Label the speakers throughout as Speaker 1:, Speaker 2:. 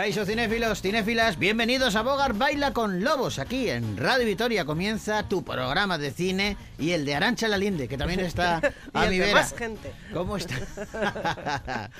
Speaker 1: Caixo cinéfilos, cinéfilas, bienvenidos a Bogar Baila con Lobos. Aquí en Radio Vitoria comienza tu programa de cine y el de Arancha Lalinde, que también está a
Speaker 2: Y el
Speaker 1: mi
Speaker 2: de
Speaker 1: vera.
Speaker 2: más gente.
Speaker 1: ¿Cómo está?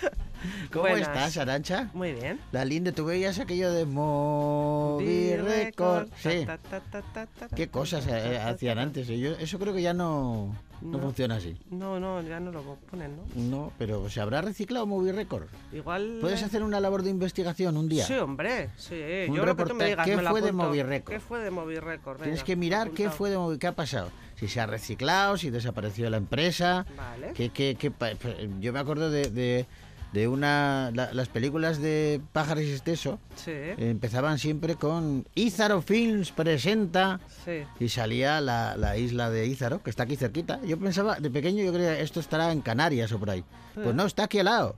Speaker 1: ¿Cómo
Speaker 2: Buenas.
Speaker 1: estás, Arancha?
Speaker 2: Muy bien.
Speaker 1: Lalinde, tú veías aquello de Moby Record. Sí.
Speaker 2: Ta, ta, ta,
Speaker 1: ¿Qué cosas eh, hacían antes? Yo, eso creo que ya no, no
Speaker 2: No.
Speaker 1: funciona así.
Speaker 2: No, no, ya no lo ponen, ¿no?
Speaker 1: No, pero ¿se habrá reciclado Movie Record?
Speaker 2: Igual.
Speaker 1: ¿Puedes
Speaker 2: eh,
Speaker 1: hacer una labor de investigación un día?
Speaker 2: Sí, hombre, sí.
Speaker 1: Un
Speaker 2: Yo lo que tú me digas,
Speaker 1: ¿Qué
Speaker 2: me
Speaker 1: fue de. Moby Record?
Speaker 2: ¿Qué fue de Moby Record?
Speaker 1: Tienes que mirar qué fue de Moby, qué ha pasado. Si se ha reciclado, si desapareció la empresa.
Speaker 2: Vale.
Speaker 1: qué pa- pa- yo me acuerdo de, de, de una. la- las películas de Pájaros y Esteso
Speaker 2: Sí,
Speaker 1: empezaban siempre con Ízaro Films presenta.
Speaker 2: sí.
Speaker 1: Y salía la, la isla de Ízaro, que está aquí cerquita. Yo pensaba, de pequeño, yo creía esto estará en Canarias o por ahí. Pues no, está aquí al lado.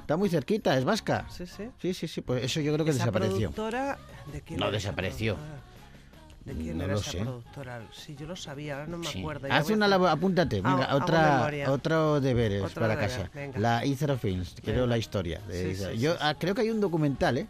Speaker 1: Está muy cerquita, es vasca.
Speaker 2: Sí, sí.
Speaker 1: Sí, sí, sí, pues eso yo creo que
Speaker 2: Esa
Speaker 1: desapareció.
Speaker 2: productora, ¿de quién
Speaker 1: No, desapareció.
Speaker 2: productora? ¿De quién
Speaker 1: No
Speaker 2: era esa
Speaker 1: sé.
Speaker 2: productora? Sí, yo lo sabía, ahora no me
Speaker 1: Sí.
Speaker 2: acuerdo.
Speaker 1: Haz
Speaker 2: a
Speaker 1: una labor, apúntate, venga, otra, otro deberes
Speaker 2: Otro
Speaker 1: para
Speaker 2: deber,
Speaker 1: casa.
Speaker 2: venga.
Speaker 1: La Ízaro Films, creo la historia de
Speaker 2: Sí,
Speaker 1: Ízaro.
Speaker 2: sí,
Speaker 1: Yo ah, creo que hay un documental, ¿eh?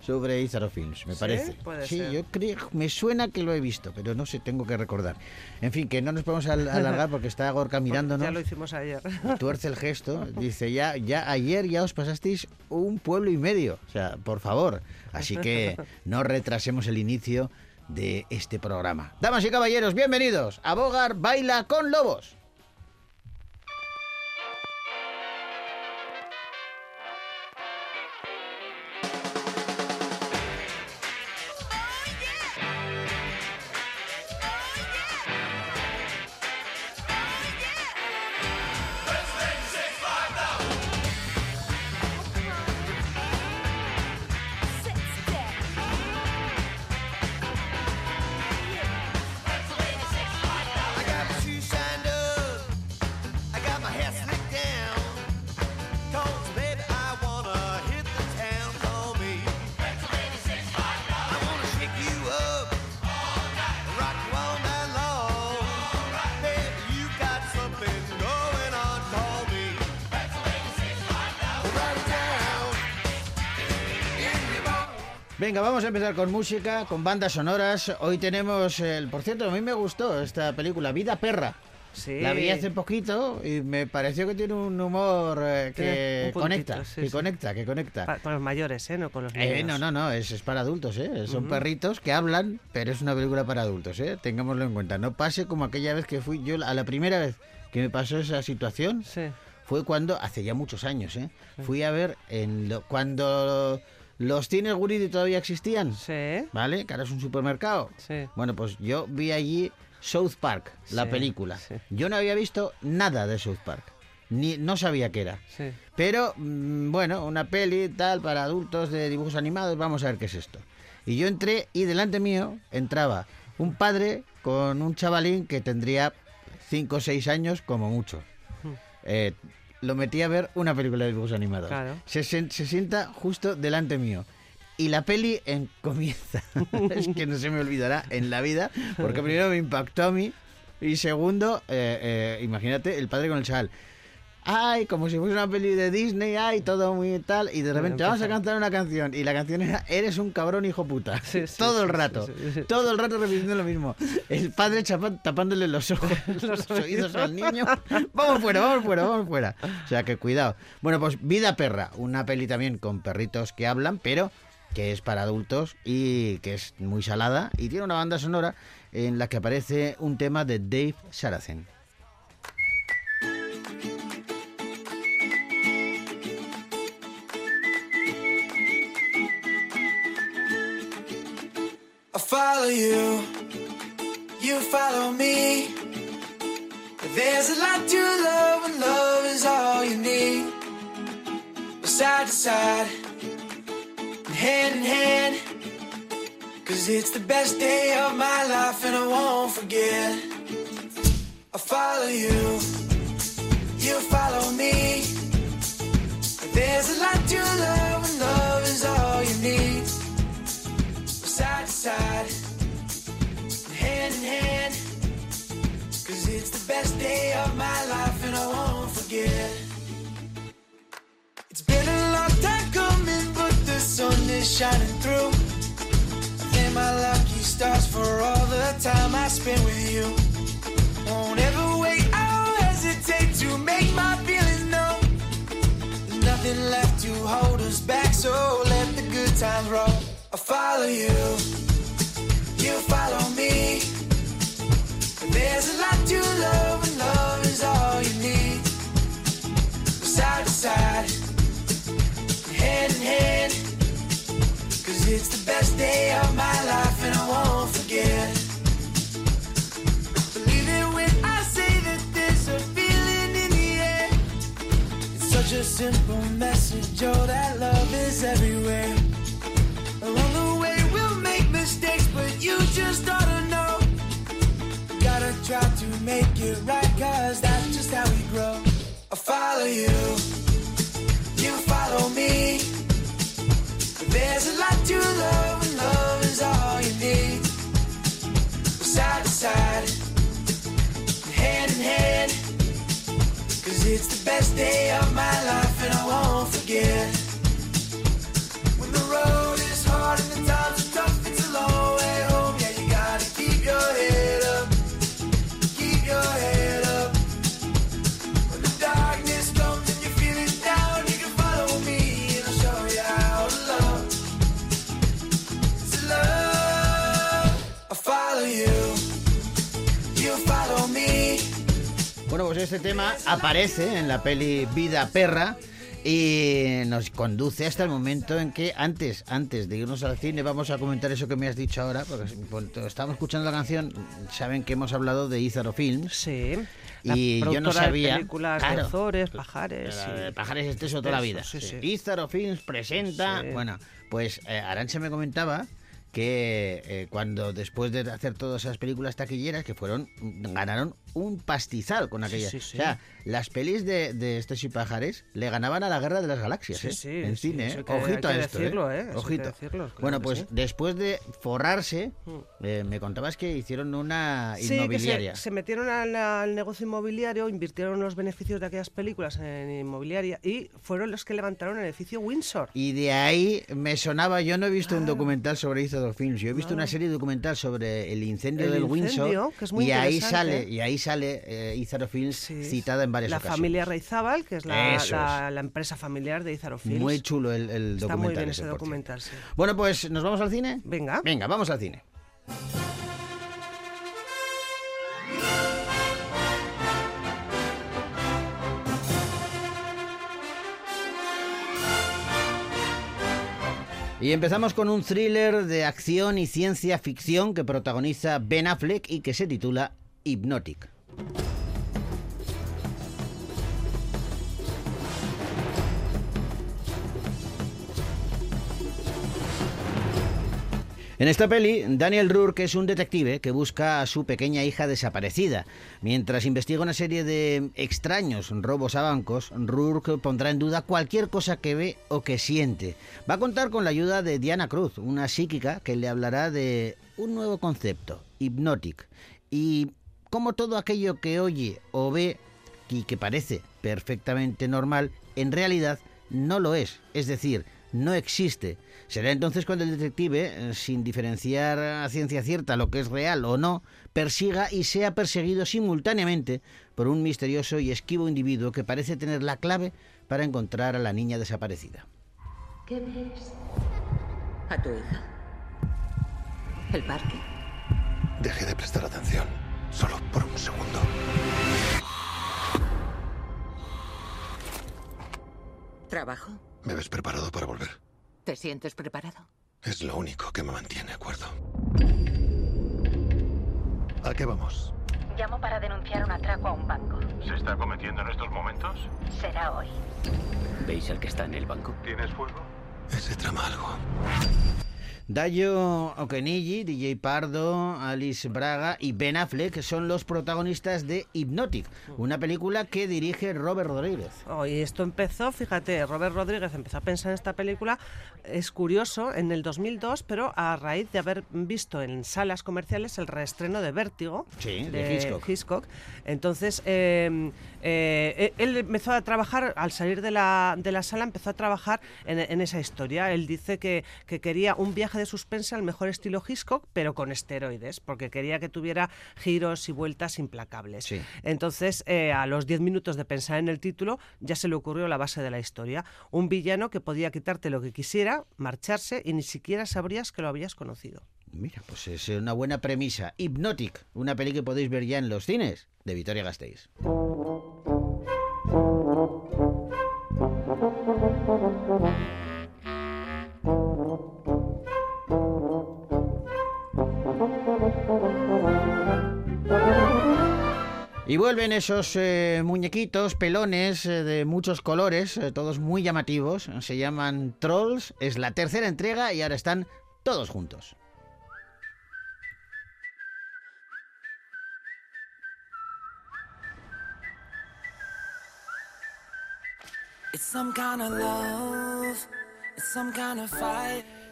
Speaker 1: Sobre Ízaro Films, me
Speaker 2: ¿Sí?
Speaker 1: parece.
Speaker 2: Puede
Speaker 1: sí,
Speaker 2: ser.
Speaker 1: yo creo, me suena que lo he visto, pero no sé, tengo que recordar. En fin, que no nos podemos al- alargar porque está Gorka mirándonos.
Speaker 2: Ya lo hicimos ayer.
Speaker 1: tuerce el gesto, dice ya, ya ayer ya os pasasteis un pueblo y medio, o sea, por favor, así que no retrasemos el inicio de este programa. Damas y caballeros, bienvenidos a Bogar Baila con Lobos. Venga, vamos a empezar con música, con bandas sonoras. Hoy tenemos, el, por cierto, a mí me gustó esta película, Vida Perra.
Speaker 2: Sí.
Speaker 1: La vi hace poquito y me pareció que tiene un humor eh, que
Speaker 2: un puntito,
Speaker 1: conecta,
Speaker 2: sí,
Speaker 1: que
Speaker 2: sí.
Speaker 1: conecta, que conecta.
Speaker 2: Pa- con los mayores, ¿eh? No con los niños.
Speaker 1: Eh, no, no, no, es, es para adultos, ¿eh? Son perritos que hablan, pero es una película para adultos, ¿eh? Tengámoslo en cuenta. No pase como aquella vez que fui yo, a la primera vez que me pasó esa situación,
Speaker 2: Sí.
Speaker 1: fue cuando, hace ya muchos años, ¿eh? Fui a ver en lo- cuando los cines Guridi todavía existían,
Speaker 2: Sí.
Speaker 1: ¿vale? Que ahora es un supermercado.
Speaker 2: Sí.
Speaker 1: Bueno, pues yo vi allí South Park, la película.
Speaker 2: sí.
Speaker 1: Yo no había visto nada de South Park, ni no sabía qué era.
Speaker 2: Sí.
Speaker 1: Pero, mm, bueno, una peli tal para adultos de dibujos animados, vamos a ver qué es esto. Y yo entré y delante mío entraba un padre con un chavalín que tendría 5 o 6 años como mucho. Eh, lo metí a ver una película de dibujos animados.
Speaker 2: Claro.
Speaker 1: Se, sen- se sienta justo delante mío. Y la peli en, comienza. es que no se me olvidará en la vida, porque primero me impactó a mí y segundo, eh, eh, imagínate, el padre con el chaval. Ay, como si fuese una peli de Disney, ay, todo muy tal. Y de repente vamos a cantar una canción. Y la canción era Eres un cabrón, hijo puta.
Speaker 2: Sí, sí,
Speaker 1: todo el rato.
Speaker 2: sí.
Speaker 1: Todo el rato repitiendo lo mismo. El padre tapándole los ojos, los, oídos al niño. Vamos fuera, vamos fuera, vamos fuera. O sea que cuidado. Bueno, pues Vida Perra, una peli también con perritos que hablan, pero que es para adultos y que es muy salada. Y tiene una banda sonora en la que aparece un tema de Dave Saracen.
Speaker 3: Follow you, you follow me. There's a lot to love when love is all you need. We're side to side, and hand in hand. Cause it's the best day of my life and I won't forget. I follow you, you follow me. There's a lot to love when love is all you need. Side hand in hand. Cause it's the best day of my life and I won't forget. It's been a long time coming, but the sun is shining through. Thank my lucky stars for all the time I spent with you. Won't ever wait, I'll hesitate to make my feelings known. Nothing left to hold us back, so let the good times roll. I follow you, simple message, oh, that love is everywhere. Along the way, we'll make mistakes, but you just ought to know. Gotta try to make it right, cause that's just how we grow. I follow you, you follow me. There's a lot to love, and love is all you need. Side to side, hand in hand. Cause it's the best day of my
Speaker 1: Pues este tema aparece en la peli Vida Perra y nos conduce hasta el momento en que antes, antes de irnos al cine, vamos a comentar eso que me has dicho ahora, porque cuando estábamos escuchando la canción, saben que hemos hablado de Izaro Films.
Speaker 2: Sí. La
Speaker 1: Y yo no
Speaker 2: de
Speaker 1: sabía.
Speaker 2: películas de
Speaker 1: claro,
Speaker 2: Azores, Pajares.
Speaker 1: de
Speaker 2: y-
Speaker 1: Pajares Esteso toda la vida.
Speaker 2: Sí, sí.
Speaker 1: Izaro Films presenta.
Speaker 2: Sí.
Speaker 1: Bueno, pues eh, Arancha me comentaba que eh, cuando después de hacer todas esas películas taquilleras que fueron ganaron un pastizal con aquellas.
Speaker 2: sí, sí.
Speaker 1: O sea, las pelis de, de Estos y Pajares le ganaban a la Guerra de las Galaxias,
Speaker 2: Sí,
Speaker 1: ¿eh?
Speaker 2: sí,
Speaker 1: en
Speaker 2: sí,
Speaker 1: cine, ¿eh?
Speaker 2: que-
Speaker 1: Ojito a esto,
Speaker 2: decirlo,
Speaker 1: ¿eh? Ojito.
Speaker 2: decirlo, claro
Speaker 1: bueno, pues
Speaker 2: sí.
Speaker 1: después de forrarse,
Speaker 2: Mm.
Speaker 1: eh, me contabas que hicieron una
Speaker 2: Sí, que
Speaker 1: inmobiliaria.
Speaker 2: se, se metieron al, al negocio inmobiliario, invirtieron los beneficios de aquellas películas en inmobiliaria y fueron los que levantaron el edificio Windsor.
Speaker 1: Y de ahí me sonaba, yo no he visto un
Speaker 2: Ah.
Speaker 1: documental sobre Izado Films, yo he visto una serie documental sobre el incendio
Speaker 2: El
Speaker 1: del
Speaker 2: incendio,
Speaker 1: Windsor
Speaker 2: que es muy
Speaker 1: y ahí sale y ahí sale eh, Izaro Films
Speaker 2: Sí.
Speaker 1: citada en varias
Speaker 2: La
Speaker 1: ocasiones.
Speaker 2: familia Reizábal, que es la, la- la empresa familiar de Izaro Films.
Speaker 1: Muy chulo el, el
Speaker 2: Está
Speaker 1: documental.
Speaker 2: muy bien
Speaker 1: ese,
Speaker 2: documental, sí.
Speaker 1: Bueno, pues nos vamos al cine.
Speaker 2: Venga.
Speaker 1: Venga, vamos al cine. Y empezamos con un thriller de acción y ciencia ficción que protagoniza Ben Affleck y que se titula Hypnotic. En esta peli, Daniel Rourke es un detective que busca a su pequeña hija desaparecida. Mientras investiga una serie de extraños robos a bancos, Rourke pondrá en duda cualquier cosa que ve o que siente. Va a contar con la ayuda de Diana Cruz, una psíquica que le hablará de un nuevo concepto, Hypnotic. Y cómo todo aquello que oye o ve y que parece perfectamente normal, en realidad no lo es. Es decir, no existe. Será entonces cuando el detective, eh, sin diferenciar a ciencia cierta lo que es real o no, persiga y sea perseguido simultáneamente por un misterioso y esquivo individuo que parece tener la clave para encontrar a la niña desaparecida.
Speaker 4: ¿Qué ves? ¿A tu hija? ¿El parque?
Speaker 5: Dejé de prestar atención, solo por un segundo.
Speaker 4: ¿Trabajo?
Speaker 5: ¿Me ves preparado para volver?
Speaker 4: ¿Te sientes preparado?
Speaker 5: Es lo único que me mantiene a cuerdo. ¿A qué vamos?
Speaker 6: Llamo para denunciar un atraco a un banco.
Speaker 7: ¿Se está cometiendo en estos momentos?
Speaker 6: Será hoy.
Speaker 8: ¿Veis al que está en el banco?
Speaker 7: ¿Tienes fuego?
Speaker 5: Ese trama algo.
Speaker 1: Dayo Okenigi, DJ Pardo, Alice Braga y Ben Affleck son los protagonistas de Hypnotic, una película que dirige Robert Rodríguez.
Speaker 2: Oh, y esto empezó, fíjate, Robert Rodríguez empezó a pensar en esta película, es curioso, en el 2002, pero a raíz de haber visto en salas comerciales el reestreno de Vértigo
Speaker 1: Sí, de Hitchcock.
Speaker 2: Entonces, eh, eh, él empezó a trabajar, al salir de la, de la sala, empezó a trabajar en, en esa historia. Él dice que, que quería un viaje de suspense al mejor estilo Hitchcock, pero con esteroides, porque quería que tuviera giros y vueltas implacables.
Speaker 1: Sí.
Speaker 2: Entonces, eh, a los 10 minutos de pensar en el título, ya se le ocurrió la base de la historia. Un villano que podía quitarte lo que quisiera, marcharse y ni siquiera sabrías que lo habías conocido.
Speaker 1: Mira, pues es una buena premisa. Hypnotic, una peli que podéis ver ya en los cines de Vitoria Gasteiz. Y vuelven esos eh, muñequitos, pelones eh, de muchos colores, eh, todos muy llamativos. Se llaman Trolls. Es la tercera entrega y ahora están todos juntos.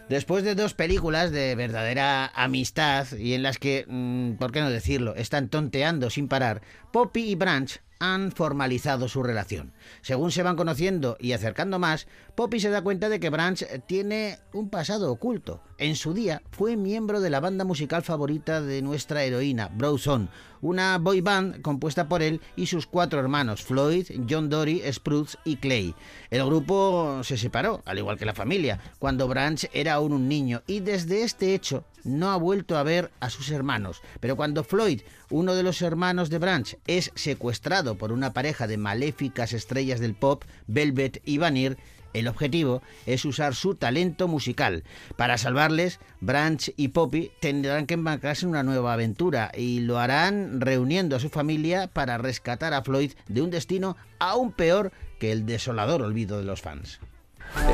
Speaker 1: Después de dos películas de verdadera amistad y en las que, mm, ¿por qué no decirlo?, están tonteando sin parar, Poppy y Branch han formalizado su relación. Según se van conociendo y acercando más, Poppy se da cuenta de que Branch tiene un pasado oculto. En su día fue miembro de la banda musical favorita de nuestra heroína, Browson, una boy band compuesta por él y sus cuatro hermanos, Floyd, John Dory, Spruce y Clay. El grupo se separó, al igual que la familia, cuando Branch era aún un niño y desde este hecho no ha vuelto a ver a sus hermanos. Pero cuando Floyd, uno de los hermanos de Branch, es secuestrado por una pareja de maléficas estrellas del pop, Velvet y Vanir, el objetivo es usar su talento musical. Para salvarles, Branch y Poppy tendrán que embarcarse en una nueva aventura y lo harán reuniendo a su familia para rescatar a Floyd de un destino aún peor que el desolador olvido de los fans.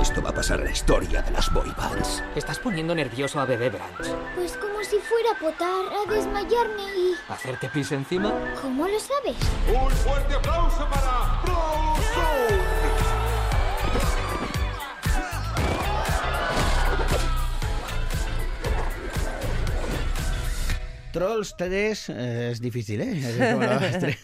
Speaker 8: Esto va a pasar a la historia de las boy bands.
Speaker 9: Estás poniendo nervioso a Bebé Branch.
Speaker 10: Pues como si fuera a potar, a desmayarme y...
Speaker 9: ¿Hacerte pis encima?
Speaker 10: ¿Cómo lo sabes?
Speaker 7: Un fuerte aplauso para.
Speaker 1: Trolls 3 eh, es difícil, ¿eh? Es como la tres.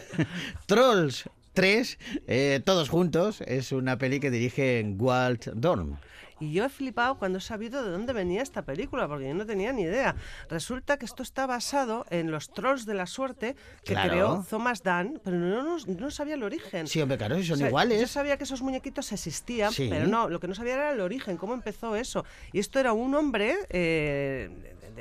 Speaker 1: Trolls 3, eh, todos juntos, es una peli que dirige Walt Dorn.
Speaker 2: Y yo he flipado cuando he sabido de dónde venía esta película, porque yo no tenía ni idea. Resulta que esto está basado en los Trolls de la Suerte que
Speaker 1: Claro.
Speaker 2: creó Thomas Dunn, pero no, no, no sabía el origen.
Speaker 1: Sí, hombre, claro, si son
Speaker 2: O sea, Yo
Speaker 1: iguales.
Speaker 2: sabía que esos muñequitos existían,
Speaker 1: Sí.
Speaker 2: pero no, lo que no sabía era el origen, cómo empezó eso. Y esto era un hombre eh,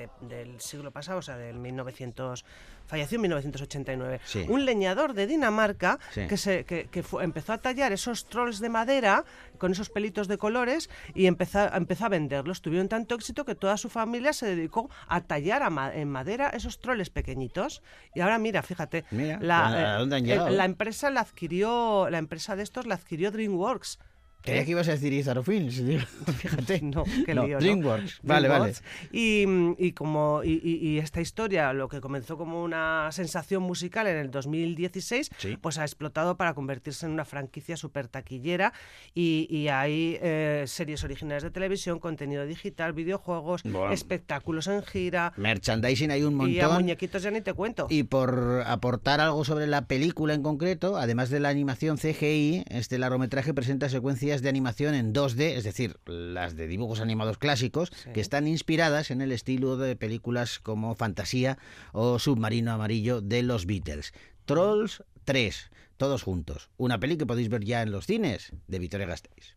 Speaker 2: de- de- del siglo pasado, o sea, del 1900, falleció en 1989,
Speaker 1: Sí.
Speaker 2: un leñador de Dinamarca
Speaker 1: Sí.
Speaker 2: que, se, que, que fue- empezó a tallar esos trolls de madera con esos pelitos de colores y empezó, empezó a venderlos. Tuvieron tanto éxito que toda su familia se dedicó a tallar a ma- en madera esos troles pequeñitos. Y ahora mira, fíjate,
Speaker 1: Mira,
Speaker 2: la,
Speaker 1: ¿a
Speaker 2: eh,
Speaker 1: dónde han
Speaker 2: la empresa la adquirió, la empresa de estos la adquirió DreamWorks.
Speaker 1: Creía
Speaker 2: ¿Eh?
Speaker 1: que ibas a decir Izaro Films, fíjate.
Speaker 2: No, qué
Speaker 1: No. DreamWorks. Vale, vale.
Speaker 2: DreamWorks. Y, y como y, y- y esta historia, lo que comenzó como una sensación musical en el 2016,
Speaker 1: Sí.
Speaker 2: pues ha explotado para convertirse en una franquicia súper taquillera y, y hay eh, series originales de televisión, contenido digital, videojuegos,
Speaker 1: Bueno.
Speaker 2: espectáculos en gira
Speaker 1: Merchandising hay un montón.
Speaker 2: y a muñequitos ya ni te cuento.
Speaker 1: Y por aportar algo sobre la película en concreto, además de la animación CGI, este largometraje presenta secuencias de animación en 2D, es decir, las de dibujos animados clásicos, que están inspiradas en el estilo de películas como Fantasía o Submarino Amarillo de los Beatles. Trolls 3, todos juntos. Una peli que podéis ver ya en los cines de Vitoria Gasteiz.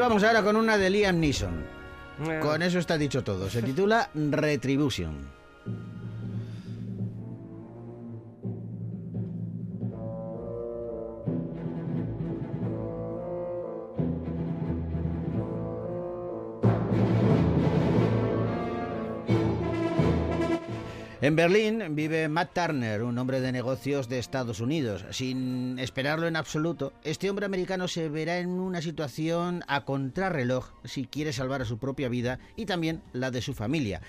Speaker 1: Vamos ahora con una de Liam Neeson.
Speaker 2: Eh,
Speaker 1: Con eso está dicho todo. Se titula Retribution. En Berlín vive Matt Turner, un hombre de negocios de Estados Unidos. Sin esperarlo en absoluto, este hombre americano se verá en una situación a contrarreloj si quiere salvar a su propia vida y también la de su familia.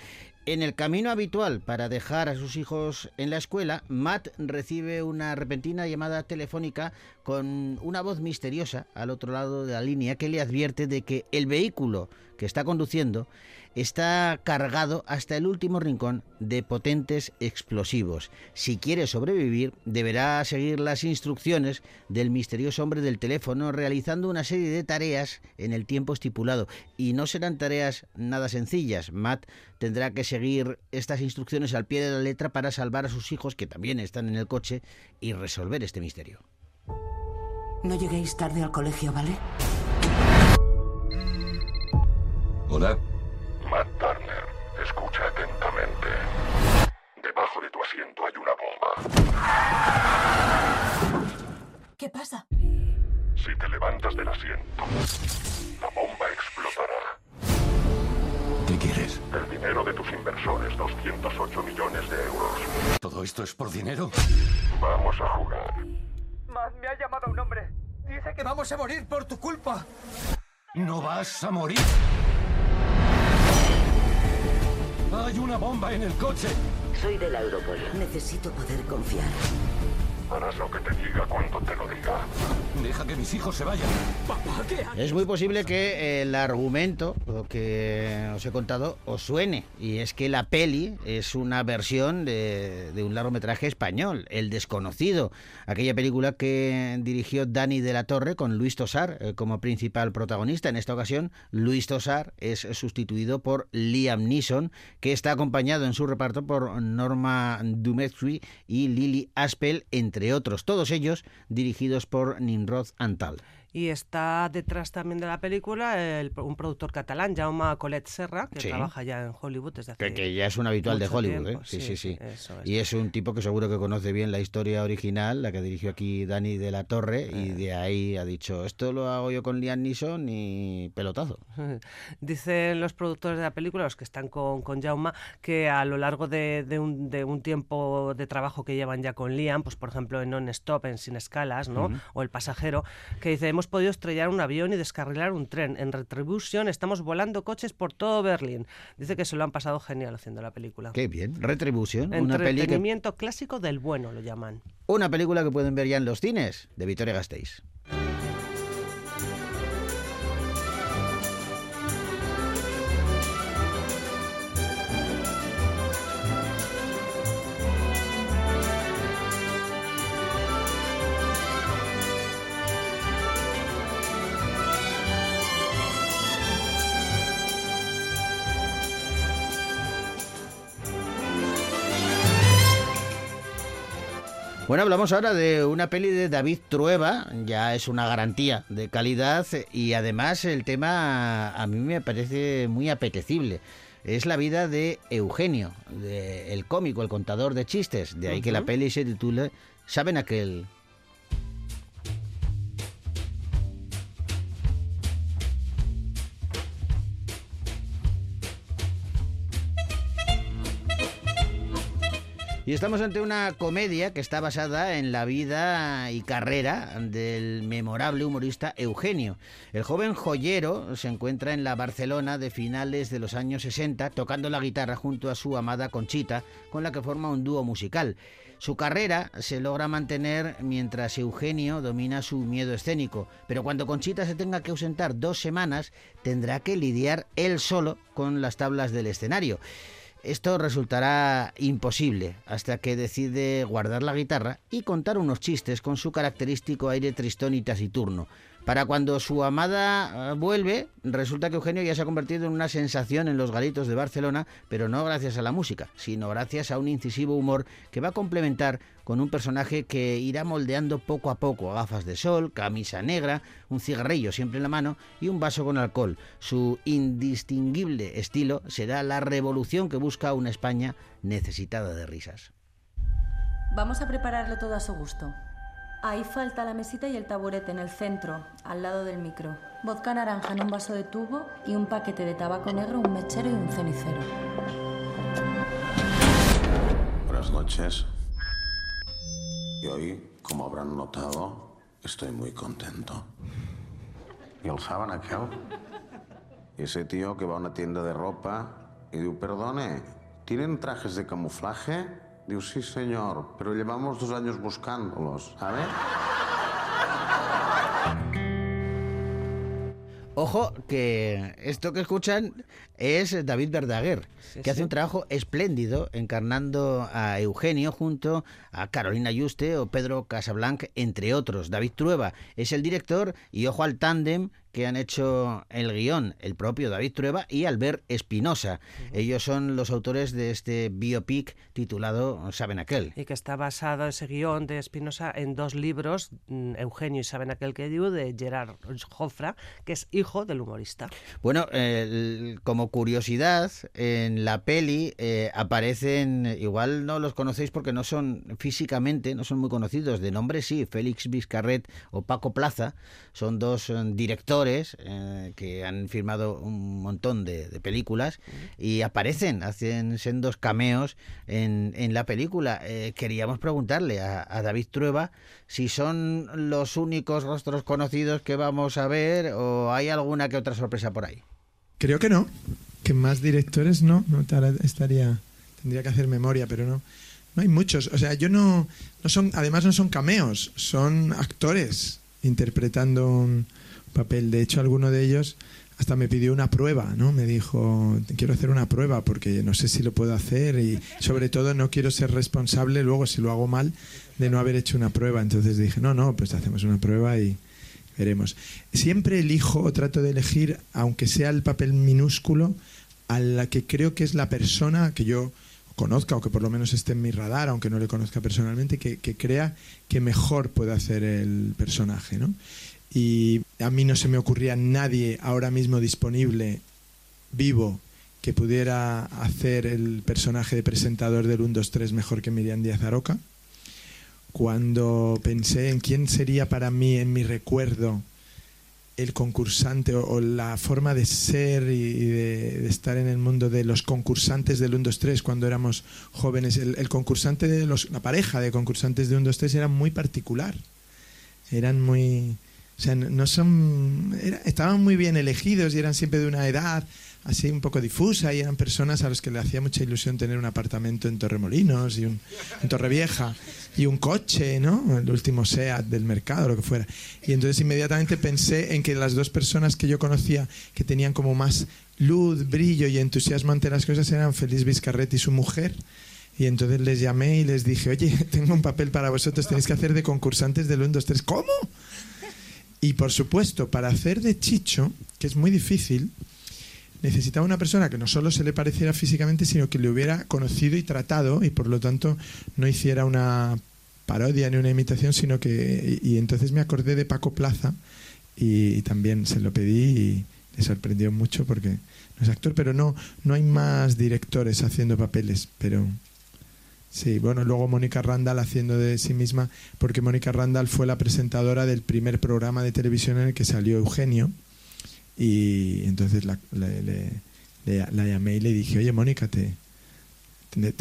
Speaker 1: En el camino habitual para dejar a sus hijos en la escuela, Matt recibe una repentina llamada telefónica con una voz misteriosa al otro lado de la línea que le advierte de que el vehículo que está conduciendo está cargado hasta el último rincón de potentes explosivos. Si quiere sobrevivir, deberá seguir las instrucciones del misterioso hombre del teléfono realizando una serie de tareas en el tiempo estipulado. Y no serán tareas nada sencillas. Matt tendrá que seguir estas instrucciones al pie de la letra para salvar a sus hijos, que también están en el coche, y resolver este misterio.
Speaker 11: No lleguéis tarde al colegio, ¿vale?
Speaker 5: Hola. Matt Turner, escucha atentamente. Debajo de tu asiento hay una bomba.
Speaker 11: ¿Qué pasa?
Speaker 5: Si te levantas del asiento, la bomba explotará. ¿Qué quieres? El dinero de tus inversores, 208 millones de euros. ¿Todo esto es por dinero? Vamos a jugar.
Speaker 12: Matt, me ha llamado un hombre. Dice que vamos a morir por tu culpa.
Speaker 5: No vas a morir. Hay una bomba en el coche.
Speaker 11: Soy del Europol. Necesito poder confiar.
Speaker 5: Harás lo que te diga cuando te lo diga. Deja que mis hijos se vayan.
Speaker 12: Papá, ¿qué?
Speaker 1: Es muy posible que el argumento que os he contado os suene. Y es que la peli es una versión de, de un largometraje español, El Desconocido. Aquella película que dirigió Dani de la Torre con Luis Tosar eh, como principal protagonista. En esta ocasión, Luis Tosar es sustituido por Liam Neeson, que está acompañado en su reparto por Norma Dumetri y Lily Aspel, entre otros, todos ellos dirigidos por Nimrod Antal.
Speaker 2: Y está detrás también de la película el- un productor catalán, Jaume Colet Serra, que
Speaker 1: Sí.
Speaker 2: trabaja ya en Hollywood desde hace
Speaker 1: Que, que ya es un habitual de Hollywood,
Speaker 2: tiempo.
Speaker 1: ¿eh? Sí, sí, sí.
Speaker 2: es.
Speaker 1: Y es un tipo que seguro que conoce bien la historia original, la que dirigió aquí Dani de la Torre,
Speaker 2: Eh.
Speaker 1: y de ahí ha dicho, esto lo hago yo con Liam Neeson y pelotazo.
Speaker 2: Dicen los productores de la película, los que están con, con Jaume, que a lo largo de, de un, de un tiempo de trabajo que llevan ya con Liam, pues por ejemplo en Non-Stop, en Sin Escalas, ¿no? O El Pasajero, que dice, hemos podido estrellar un avión y descarrilar un tren. En Retribution estamos volando coches por todo Berlín. Dice que se lo han pasado genial haciendo la película.
Speaker 1: Qué bien. Retribution, una
Speaker 2: Entretenimiento clásico del bueno, lo llaman.
Speaker 1: una película que pueden ver ya en los cines, de Victoria Gasteiz. Bueno, hablamos ahora de una peli de David Trueba, ya es una garantía de calidad y además el tema a mí me parece muy apetecible. Es la vida de Eugenio, de el cómico, el contador de chistes, de ahí que la peli se titule ¿Saben aquel? Y estamos ante una comedia que está basada en la vida y carrera del memorable humorista Eugenio. El joven joyero se encuentra en la Barcelona de finales de los años 60 tocando la guitarra junto a su amada Conchita, con la que forma un dúo musical. Su carrera se logra mantener mientras Eugenio domina su miedo escénico, pero cuando Conchita se tenga que ausentar dos semanas, tendrá que lidiar él solo con las tablas del escenario. Esto resultará imposible hasta que decide guardar la guitarra y contar unos chistes con su característico aire tristón y taciturno. Para cuando su amada eh, vuelve, resulta que Eugenio ya se ha convertido en una sensación en los garitos de Barcelona, pero no gracias a la música, sino gracias a un incisivo humor que va a complementar con un personaje que irá moldeando poco a poco, gafas de sol, camisa negra, un cigarrillo siempre en la mano y un vaso con alcohol. Su indistinguible estilo será la revolución que busca una España necesitada de risas.
Speaker 13: Vamos a prepararlo todo a su gusto. Ahí falta la mesita y el taburete en el centro, al lado del micro. Vodka naranja en un vaso de tubo y un paquete de tabaco negro, un mechero y un cenicero.
Speaker 14: Buenas noches. Y hoy, como habrán notado, estoy muy contento. ¿Y el saben aquel? Ese tío que va a una tienda de ropa y dice, perdone, ¿tienen trajes de camuflaje? Digo, sí, señor, pero llevamos dos años buscándolos, ¿sabes?
Speaker 1: Ojo que esto que escuchan es David Verdaguer,
Speaker 2: Sí,
Speaker 1: que hace
Speaker 2: sí.
Speaker 1: un trabajo espléndido encarnando a Eugenio junto a Carolina Yuste o Pedro Casablanc, entre otros. David Trueba es el director y ojo al tándem que han hecho el guion, el propio David Trueba y Albert Espinosa. Ellos son los autores de este biopic titulado Saben aquel.
Speaker 2: Y que está basado ese guion de Espinosa en dos libros, mm, Eugenio y saben aquel que digo, de Gerard Jofra, que es hijo del humorista.
Speaker 1: Bueno, como curiosidad, en la peli eh, aparecen, igual no los conocéis porque no son físicamente, no son muy conocidos, de nombre sí, Félix Vizcarret o Paco Plaza, son dos eh, eh, que han firmado un montón de, de películas y aparecen, hacen sendos cameos en, en la película. Eh, queríamos preguntarle a, a David Trueba si son los únicos rostros conocidos que vamos a ver o hay alguna que otra sorpresa por ahí.
Speaker 15: Creo que no. Que más directores no. no estaría. Tendría que hacer memoria, pero no. No hay muchos. O sea, yo no. no son, además no son cameos, son actores interpretando un papel. De hecho, alguno de ellos hasta me pidió una prueba, ¿no? Me dijo, quiero hacer una prueba porque no sé si lo puedo hacer y sobre todo no quiero ser responsable luego si lo hago mal de no haber hecho una prueba. Entonces dije, no, no, pues hacemos una prueba y veremos. Siempre elijo o trato de elegir, aunque sea el papel minúsculo, a la que creo que es la persona que yo conozca o que por lo menos esté en mi radar, aunque no le conozca personalmente, que, que crea que mejor puede hacer el personaje, ¿no? Y a mí no se me ocurría nadie ahora mismo disponible, vivo, que pudiera hacer el personaje de presentador del 1, 2, 3 mejor que Miriam Díaz Aroca. Cuando pensé en quién sería para mí, en mi recuerdo, el concursante o, o la forma de ser y, y de, de estar en el mundo de los concursantes del 1, 2, 3 cuando éramos jóvenes, el, el concursante de los, la pareja de concursantes de 1, 2, 3 era muy particular. Eran muy. O sea, no son. era- estaban muy bien elegidos y eran siempre de una edad así un poco difusa y eran personas a las que le hacía mucha ilusión tener un apartamento en Torremolinos y un, en Torrevieja y un coche, ¿no? El último SEAT del mercado, lo que fuera. Y entonces inmediatamente pensé en que las dos personas que yo conocía que tenían como más luz, brillo y entusiasmo ante las cosas eran Feliz Vizcarret y su mujer. Y entonces les llamé y les dije, oye, tengo un papel para vosotros, tenéis que hacer de concursantes del 1, 2, 3. ¿Cómo? Y por supuesto, para hacer de Chicho, que es muy difícil, necesitaba una persona que no solo se le pareciera físicamente, sino que le hubiera conocido y tratado y por lo tanto no hiciera una parodia ni una imitación, sino que... Y, entonces me acordé de Paco Plaza y, y también se lo pedí y le sorprendió mucho porque no es actor, pero no, no hay más directores haciendo papeles, pero... Sí, bueno, luego Mónica Randall haciendo de sí misma, porque Mónica Randall fue la presentadora del primer programa de televisión en el que salió Eugenio, y entonces la, llamé y le dije, oye Mónica, te,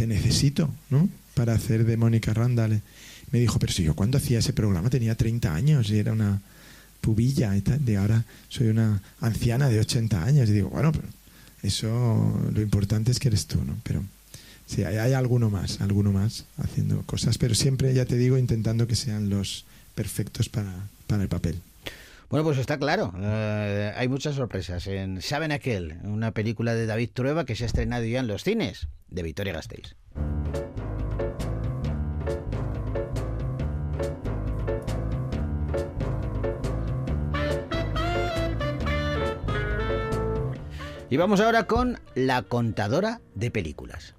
Speaker 15: necesito, ¿no? Para hacer de Mónica Randall. Me dijo, pero si yo cuando hacía ese programa tenía 30 años y era una pubilla y de ahora soy una anciana de 80 años. Y digo, bueno, pero eso lo importante es que eres tú, ¿no? Pero sí, hay, alguno más, alguno más haciendo cosas, pero siempre, ya te digo, intentando que sean los perfectos para, para el papel.
Speaker 1: Bueno, pues está claro. eh, hay muchas sorpresas en Saben Aquel, una película de David Trueba que se ha estrenado ya en los cines de Victoria Gasteiz. Y vamos ahora con La contadora de películas.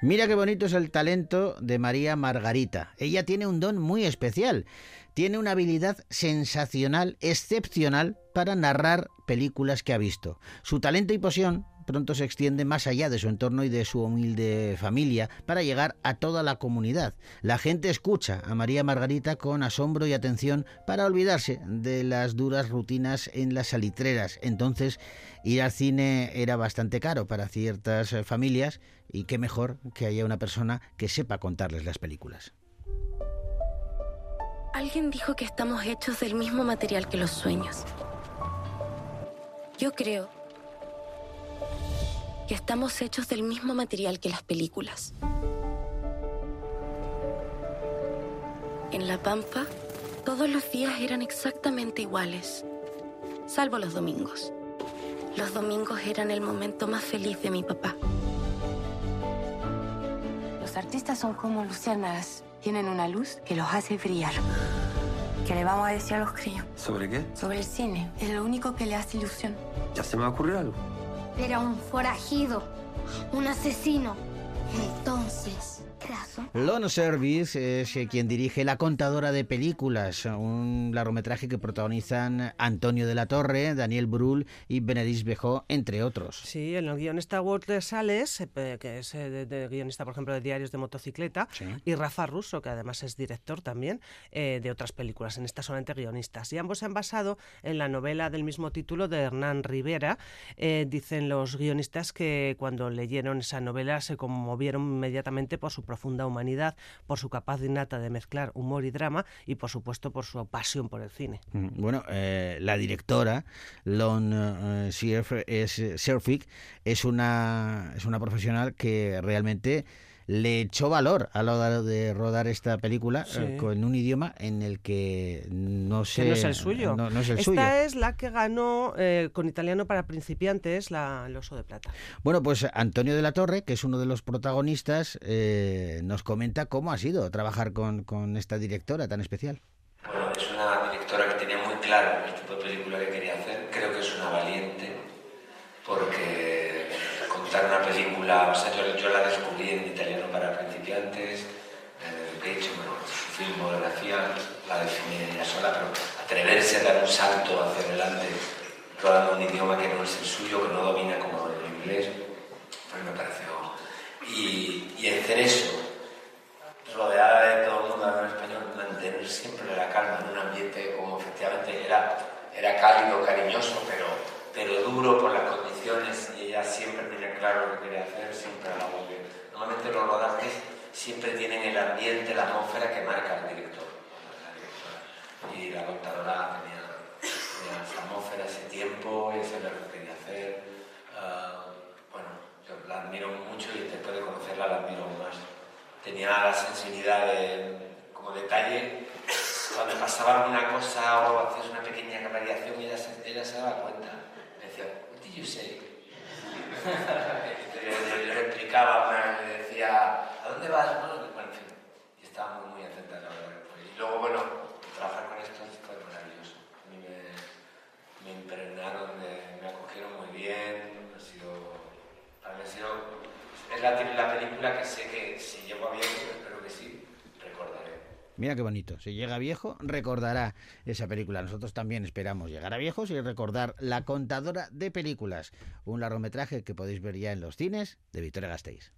Speaker 1: Mira qué bonito es el talento de María Margarita. Ella tiene un don muy especial. Tiene una habilidad sensacional, excepcional, para narrar películas que ha visto. Su talento y pasión pronto se extiende más allá de su entorno y de su humilde familia para llegar a toda la comunidad. La gente escucha a María Margarita con asombro y atención para olvidarse de las duras rutinas en las salitreras. Entonces, ir al cine era bastante caro para ciertas eh, familias y qué mejor que haya una persona que sepa contarles las películas.
Speaker 16: Alguien dijo que estamos hechos del mismo material que los sueños. Yo creo que estamos hechos del mismo material que las películas. En La Pampa, todos los días eran exactamente iguales, salvo los domingos. Los domingos eran el momento más feliz de mi papá.
Speaker 17: Los artistas son como luciérnagas. Tienen una luz que los hace brillar. ¿Qué le vamos a decir a los críos?
Speaker 18: ¿Sobre qué?
Speaker 17: Sobre el cine. Es lo único que le hace ilusión.
Speaker 18: Ya se me va a ocurrir algo.
Speaker 10: Era un forajido, un asesino. Entonces, ¿qué razón?
Speaker 1: Lone Service es eh, quien dirige La Contadora de Películas, un largometraje que protagonizan Antonio de la Torre, Daniel Brühl y Benedict Bejó, entre otros.
Speaker 2: Sí, el guionista Walter Sales, eh, que es eh, de, de guionista, por ejemplo, de Diarios de Motocicleta,
Speaker 1: Sí.
Speaker 2: y Rafa Russo, que además es director también eh, de otras películas, en esta solamente guionistas. Y ambos se han basado en la novela del mismo título de Hernán Rivera. Eh, dicen los guionistas que cuando leyeron esa novela se conmovieron inmediatamente por su profunda humanidad, por su capacidad innata de mezclar humor y drama y, por supuesto, por su pasión por el cine.
Speaker 1: Mm, Bueno, eh, la directora, Lon eh, Sierf- es, Serfik, es una, es una profesional que realmente le echó valor a la hora de rodar esta película
Speaker 2: Sí.
Speaker 1: eh, con un idioma en el que no sé
Speaker 2: que no es el suyo.
Speaker 1: no, no es el
Speaker 2: Esta
Speaker 1: suyo.
Speaker 2: es la que ganó eh, con italiano para principiantes la, el Oso de Plata.
Speaker 1: Bueno, pues Antonio de la Torre, que es uno de los protagonistas, eh, nos comenta cómo ha sido trabajar con, con esta directora tan especial.
Speaker 19: Bueno, es una directora que tenía muy claro el tipo de película que quería hacer. Creo que es una valiente porque contar una película, o sea, yo, yo la descubrí en italiano para principiantes, eh, de hecho, bueno, su filmografía la define ella sola, pero atreverse a dar un salto hacia adelante rodando un idioma que no es el suyo, que no domina como el inglés, pues me pareció... Y, y hacer eso, rodeada de todo el mundo hablando español, mantener siempre la calma en un ambiente como efectivamente era, era cálido, cariñoso, pero, pero duro por las condiciones y ella siempre tenía claro lo que quería hacer, siempre la bien. Normalmente los rodajes siempre tienen el ambiente, la atmósfera que marca el director. Y la contadora tenía, tenía esa atmósfera, ese tiempo, y eso era lo que quería hacer. Ah, bueno, yo la admiro mucho y después de conocerla la admiro más tenía la sensibilidad de, como detalle, cuando pasaba alguna cosa o hacías una pequeña variación, ella se, ella se daba cuenta. You say?
Speaker 1: Mira qué bonito. Si llega viejo, recordará esa película. Nosotros también esperamos llegar a viejos y recordar La Contadora de Películas, un largometraje que podéis ver ya en los cines de Victoria Gasteiz.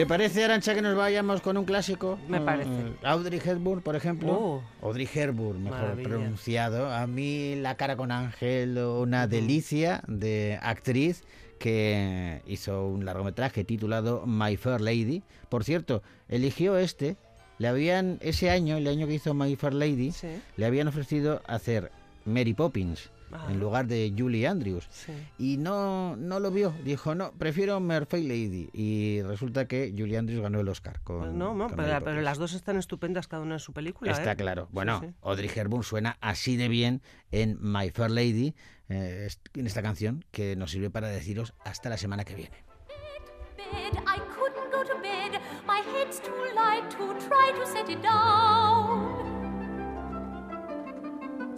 Speaker 1: ¿Te parece, Arancha, que nos vayamos con un clásico?
Speaker 2: Me
Speaker 1: Eh,
Speaker 2: parece.
Speaker 1: Audrey Hepburn, por ejemplo.
Speaker 2: Oh.
Speaker 1: Audrey Hepburn, mejor
Speaker 2: Maravilla.
Speaker 1: pronunciado. A mí, La cara con Ángel, una delicia de actriz que hizo un largometraje titulado My Fair Lady. Por cierto, eligió este. Le habían, ese año, el año que hizo My Fair Lady,
Speaker 2: Sí.
Speaker 1: le habían ofrecido hacer Mary Poppins En lugar de Julie Andrews.
Speaker 2: Sí.
Speaker 1: Y no, no lo vio. Dijo, no, prefiero My Fair Lady. Y resulta que Julie Andrews ganó el Oscar. Con,
Speaker 2: No, no,
Speaker 1: con
Speaker 2: pero, pero las dos están estupendas cada una en su película.
Speaker 1: Está
Speaker 2: ¿eh?
Speaker 1: claro. Bueno,
Speaker 2: Sí, sí.
Speaker 1: Audrey Hepburn suena así de bien en My Fair Lady, eh, en esta canción, que nos sirve para deciros hasta la semana que viene.
Speaker 20: bed. I couldn't go to bed. My head's too light to try to set it down.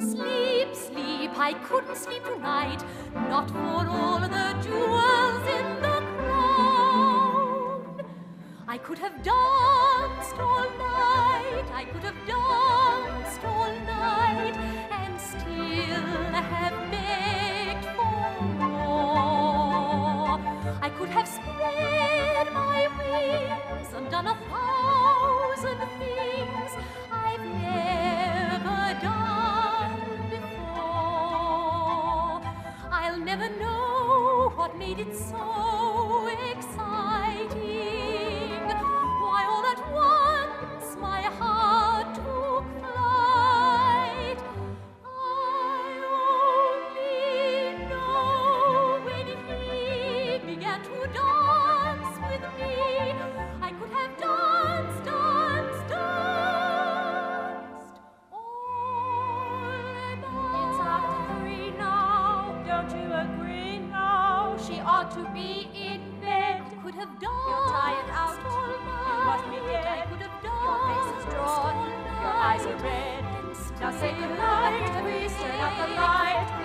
Speaker 20: Sleep, sleep, I couldn't sleep tonight, not for all the jewels in the crown. I could have danced all night, I could have danced.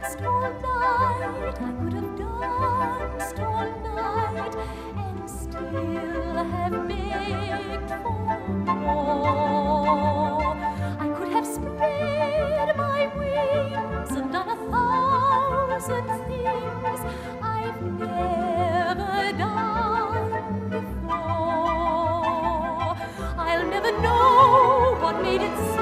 Speaker 20: danced all night, I could have danced all night, and still have begged for more. I could have spread my wings and done a thousand things I've never done before. I'll never know what made it so.